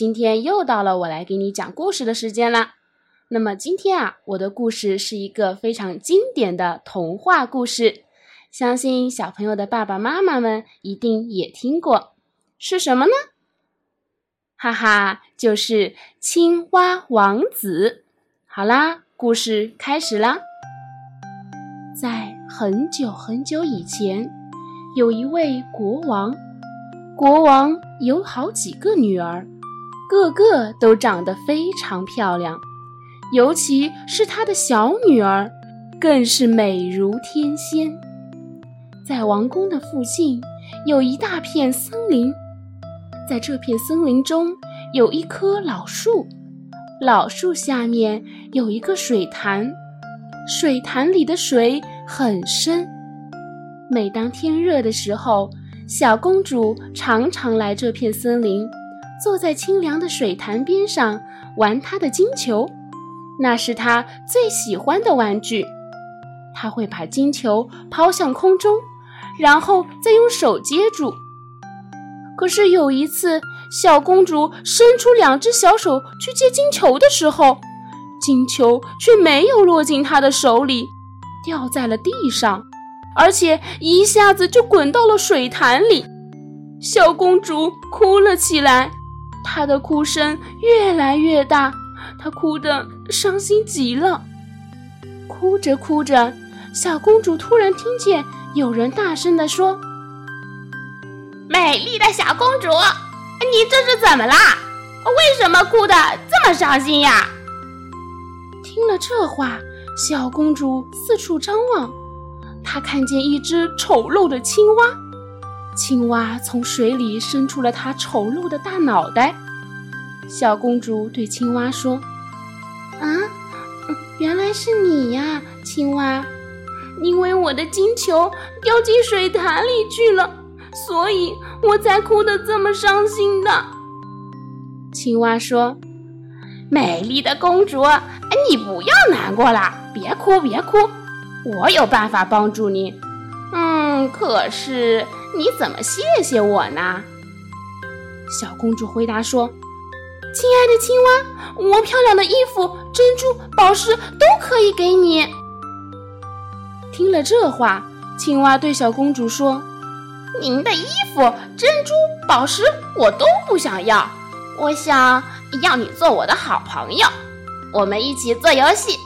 今天又到了我来给你讲故事的时间啦。那么今天啊，我的故事是一个非常经典的童话故事，相信小朋友的爸爸妈妈们一定也听过。是什么呢？哈哈，就是青蛙王子。好啦，故事开始啦。在很久很久以前，有一位国王，国王有好几个女儿。个个都长得非常漂亮，尤其是他的小女儿，更是美如天仙。在王宫的附近有一大片森林，在这片森林中有一棵老树，老树下面有一个水潭，水潭里的水很深。每当天热的时候，小公主常常来这片森林。坐在清凉的水潭边上玩他的金球，那是他最喜欢的玩具。他会把金球抛向空中，然后再用手接住。可是有一次，小公主伸出两只小手去接金球的时候，金球却没有落进她的手里，掉在了地上，而且一下子就滚到了水潭里。小公主哭了起来。她的哭声越来越大，她哭得伤心极了。哭着哭着，小公主突然听见有人大声地说：“美丽的小公主，你这是怎么啦？为什么哭得这么伤心呀？”听了这话，小公主四处张望，她看见一只丑陋的青蛙。青蛙从水里伸出了它丑陋的大脑袋。小公主对青蛙说：“啊，原来是你呀，青蛙！因为我的金球掉进水潭里去了，所以我才哭得这么伤心的。”青蛙说：“美丽的公主，你不要难过了，别哭，别哭，我有办法帮助你。嗯，可是……”你怎么谢谢我呢？小公主回答说：“亲爱的青蛙，我漂亮的衣服、珍珠、宝石都可以给你。”听了这话，青蛙对小公主说：“您的衣服、珍珠、宝石我都不想要，我想要你做我的好朋友，我们一起做游戏。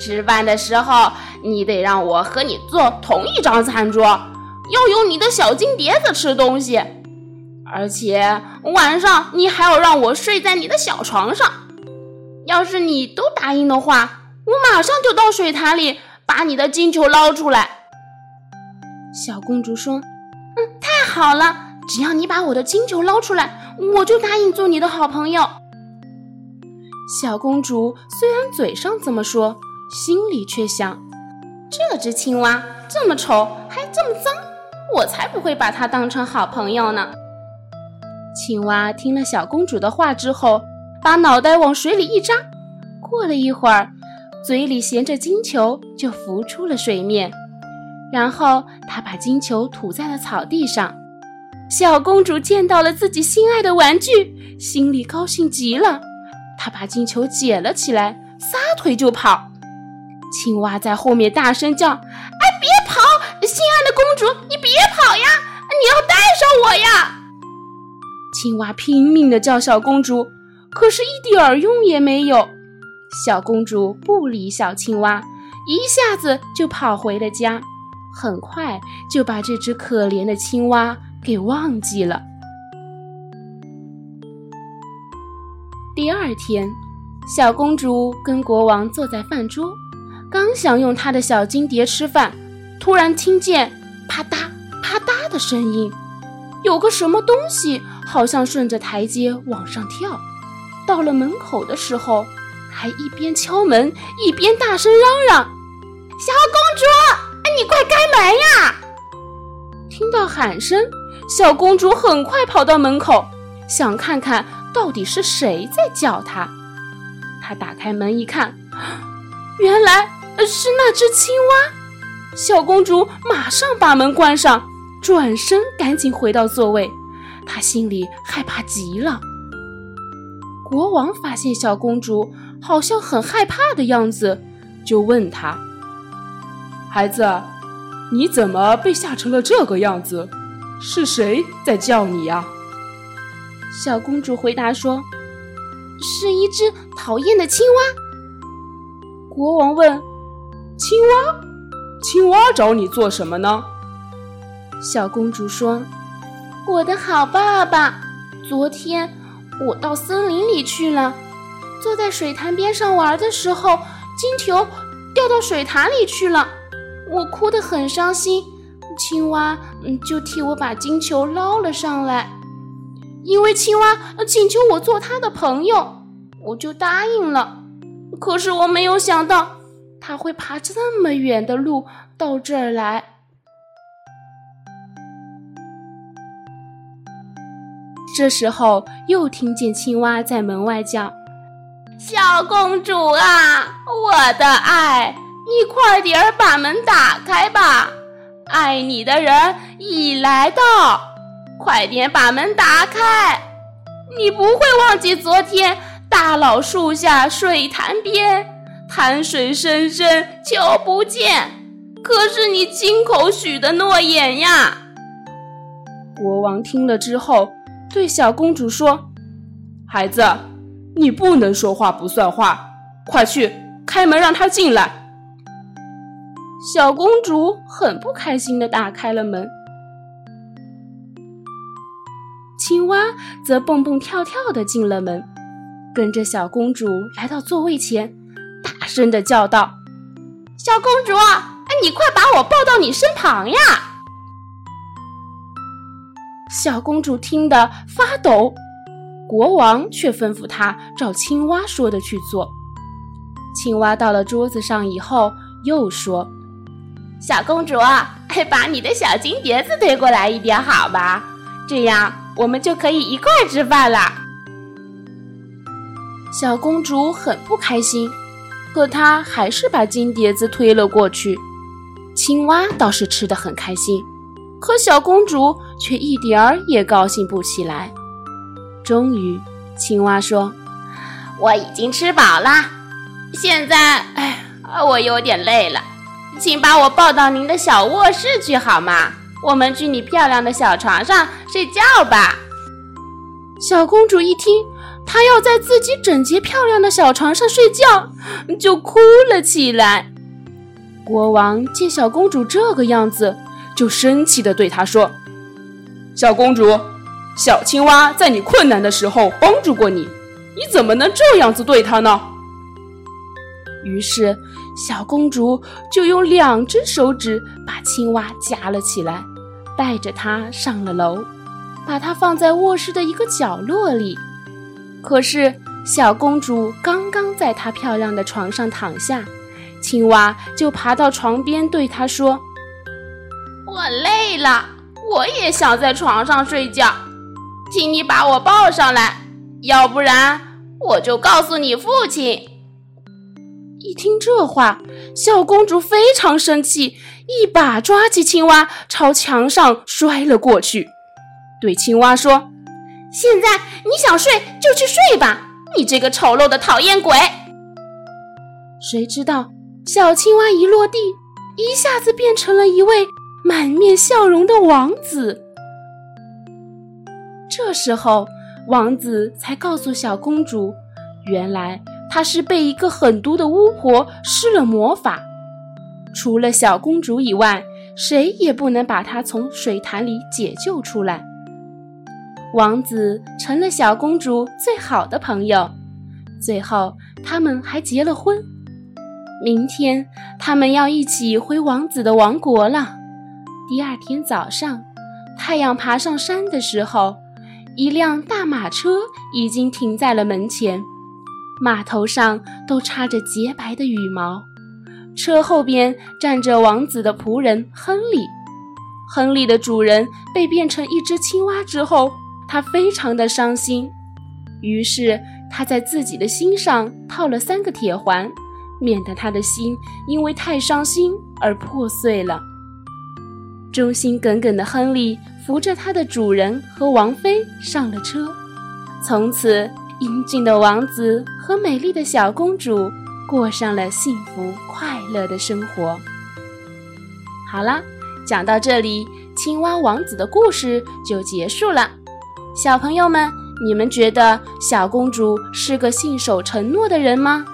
吃饭的时候，你得让我和你坐同一张餐桌。”要用你的小金碟子吃东西，而且晚上你还要让我睡在你的小床上。要是你都答应的话，我马上就到水潭里把你的金球捞出来。小公主说：“嗯，太好了，只要你把我的金球捞出来，我就答应做你的好朋友。”小公主虽然嘴上这么说，心里却想：这只青蛙这么丑，还这么脏。我才不会把它当成好朋友呢。青蛙听了小公主的话之后，把脑袋往水里一扎，过了一会儿，嘴里衔着金球就浮出了水面。然后他把金球吐在了草地上。小公主见到了自己心爱的玩具，心里高兴极了。她把金球捡了起来，撒腿就跑。青蛙在后面大声叫：“哎，别心！爱的公主，你别跑呀！你要带上我呀！”青蛙拼命的叫小公主，可是一点儿用也没有。小公主不理小青蛙，一下子就跑回了家，很快就把这只可怜的青蛙给忘记了。第二天，小公主跟国王坐在饭桌。刚想用她的小金碟吃饭，突然听见啪嗒啪嗒的声音，有个什么东西好像顺着台阶往上跳。到了门口的时候，还一边敲门一边大声嚷嚷：“小公主，你快开门呀！”听到喊声，小公主很快跑到门口，想看看到底是谁在叫她。她打开门一看，原来是那只青蛙。小公主马上把门关上，转身赶紧回到座位。她心里害怕极了。国王发现小公主好像很害怕的样子，就问她：“孩子。”你怎么被吓成了这个样子？是谁在叫你呀？小公主回答说：“是一只讨厌的青蛙。”国王问：“青蛙？青蛙找你做什么呢？”小公主说：“我的好爸爸，昨天我到森林里去了，坐在水潭边上玩的时候，金球掉到水潭里去了。”我哭得很伤心，青蛙嗯就替我把金球捞了上来。因为青蛙请求我做他的朋友，我就答应了。可是我没有想到他会爬这么远的路到这儿来。这时候又听见青蛙在门外叫：“小公主啊，我的爱。”你快点儿把门打开吧，爱你的人已来到。快点把门打开，你不会忘记昨天大老树下水潭边，潭水深深瞧不见，可是你亲口许的诺言呀。国王听了之后，对小公主说：“孩子，你不能说话不算话，快去开门让他进来。”小公主很不开心的打开了门，青蛙则蹦蹦跳跳的进了门，跟着小公主来到座位前，大声的叫道：“小公主，哎，你快把我抱到你身旁呀！”小公主听得发抖，国王却吩咐她照青蛙说的去做。青蛙到了桌子上以后，又说。小公主，把你的小金碟子推过来一点，好吧？这样我们就可以一块吃饭了。小公主很不开心，可她还是把金碟子推了过去。青蛙倒是吃得很开心，可小公主却一点儿也高兴不起来。终于，青蛙说：“我已经吃饱了，现在，哎，我有点累了。”请把我抱到您的小卧室去好吗？我们去你漂亮的小床上睡觉吧。小公主一听，她要在自己整洁漂亮的小床上睡觉，就哭了起来。国王见小公主这个样子，就生气地对她说：“小公主，小青蛙在你困难的时候帮助过你，你怎么能这样子对它呢？”于是。小公主就用两只手指把青蛙夹了起来，带着它上了楼，把它放在卧室的一个角落里。可是，小公主刚刚在她漂亮的床上躺下，青蛙就爬到床边对她说：“我累了，我也想在床上睡觉，请你把我抱上来，要不然我就告诉你父亲。”一听这话，小公主非常生气，一把抓起青蛙，朝墙上摔了过去，对青蛙说：“现在你想睡就去睡吧，你这个丑陋的讨厌鬼！”谁知道小青蛙一落地，一下子变成了一位满面笑容的王子。这时候，王子才告诉小公主，原来。他是被一个狠毒的巫婆施了魔法，除了小公主以外，谁也不能把她从水潭里解救出来。王子成了小公主最好的朋友，最后他们还结了婚。明天他们要一起回王子的王国了。第二天早上，太阳爬上山的时候，一辆大马车已经停在了门前，马头上都插着洁白的羽毛。车后边站着王子的仆人亨利。亨利的主人被变成一只青蛙之后，他非常的伤心。于是他在自己的心上套了三个铁环，免得他的心因为太伤心而破碎了。忠心耿耿的亨利扶着他的主人和王妃上了车，从此英俊的王子和美丽的小公主过上了幸福快乐的生活。好啦，讲到这里，青蛙王子的故事就结束了。小朋友们，你们觉得小公主是个信守承诺的人吗？